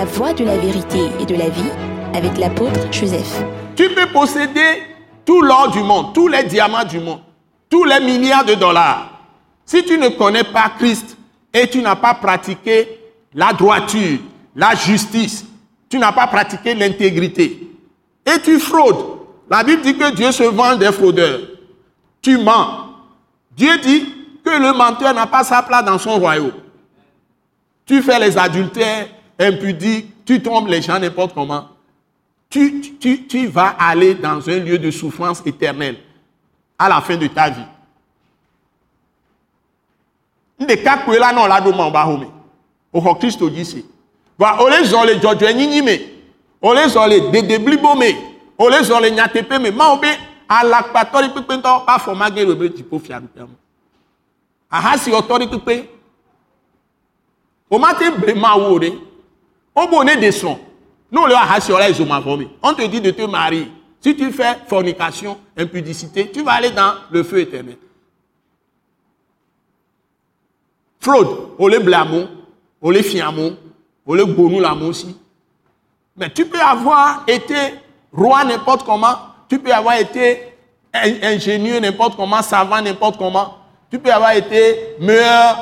La voie de la vérité et de la vie avec l'apôtre Joseph. Tu peux posséder tout l'or du monde, tous les diamants du monde, tous les milliards de dollars. Si tu ne connais pas Christ et tu n'as pas pratiqué la droiture, la justice, tu n'as pas pratiqué l'intégrité, et tu fraudes, la Bible dit que Dieu se vend des fraudeurs. Tu mens. Dieu dit que le menteur n'a pas sa place dans son royaume. Tu fais les adultères impudiques, tu trompes les gens n'importe comment. Tu, tu, vas aller dans un lieu de souffrance éternelle à la fin de ta vie. Nde kakwe la non la do man ba home. O ho Christo dit c'est. Va ole zole jojo nyinyi me. Ole zole de deblibo me. Ole zole nyatepe me. Ma ma wore. O bonne de son. Non, le fome. On te dit de te marier. Si tu fais fornication, impudicité, tu vas aller dans le feu éternel. Fraude, on les blâme, on les fiamon, on les bonou aussi. Mais tu peux avoir été roi n'importe comment, tu peux avoir été ingénieux n'importe comment, savant n'importe comment, tu peux avoir été meilleur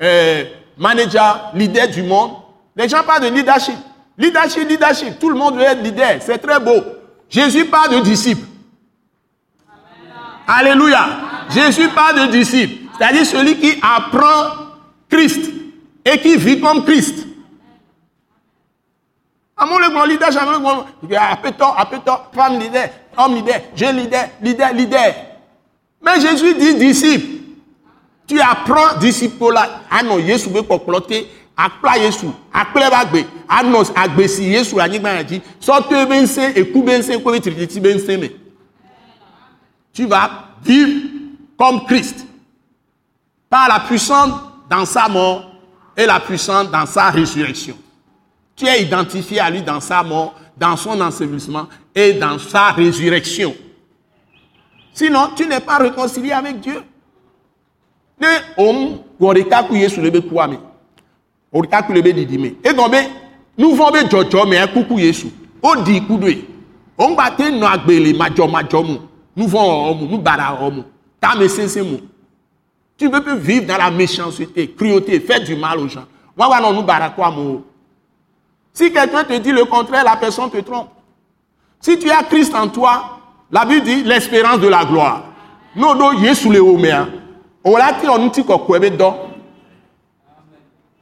euh, manager, leader du monde. Les gens parlent de leadership. Leadership, leadership, tout le monde veut être leader, c'est très beau. Jésus parle de disciples. Alléluia. Jésus parle de disciples, c'est-à-dire celui qui apprend Christ et qui vit comme Christ. Amour le grand leader, jamais le grand. Appétant, appétant, femme leader, homme leader, jeune leader, leader, leader. Mais Jésus dit disciple. Tu apprends disciple là. Ah non, Jésus veut comploter. Akpla Yesu, akpla bagbe, anos agbesi Yesu anyigba yaji, sorte bense et coup bense ko betriti bense me. Tu vas vivre comme Christ. Par la puissance dans sa mort et la puissance dans sa résurrection. Tu es identifié à lui dans sa mort, dans son ensevelissement et dans sa résurrection. Sinon, tu n'es pas réconcilié avec Dieu. Ne om goreka ku Yesu lebe kwame. Orika ku lebe didime. E gombe nous vont be jojo me kuku Yesu. O di kudwe. On ba te no agbele majo mu. Nous vont omu, nous bara omu. Ta me sense mu. Tu peux vivre dans la méchanceté, cruauté, faire du mal aux gens. Moi, non, nous barakwa Si quelqu'un te dit le contraire, la personne te trompe. Si tu as Christ en toi, la Bible dit l'espérance de la gloire. Non, non, Yesu le omea. Ola ti on ti kokwe be do.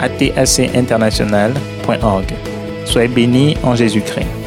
atacinternational.org. Soyez bénis en Jésus-Christ.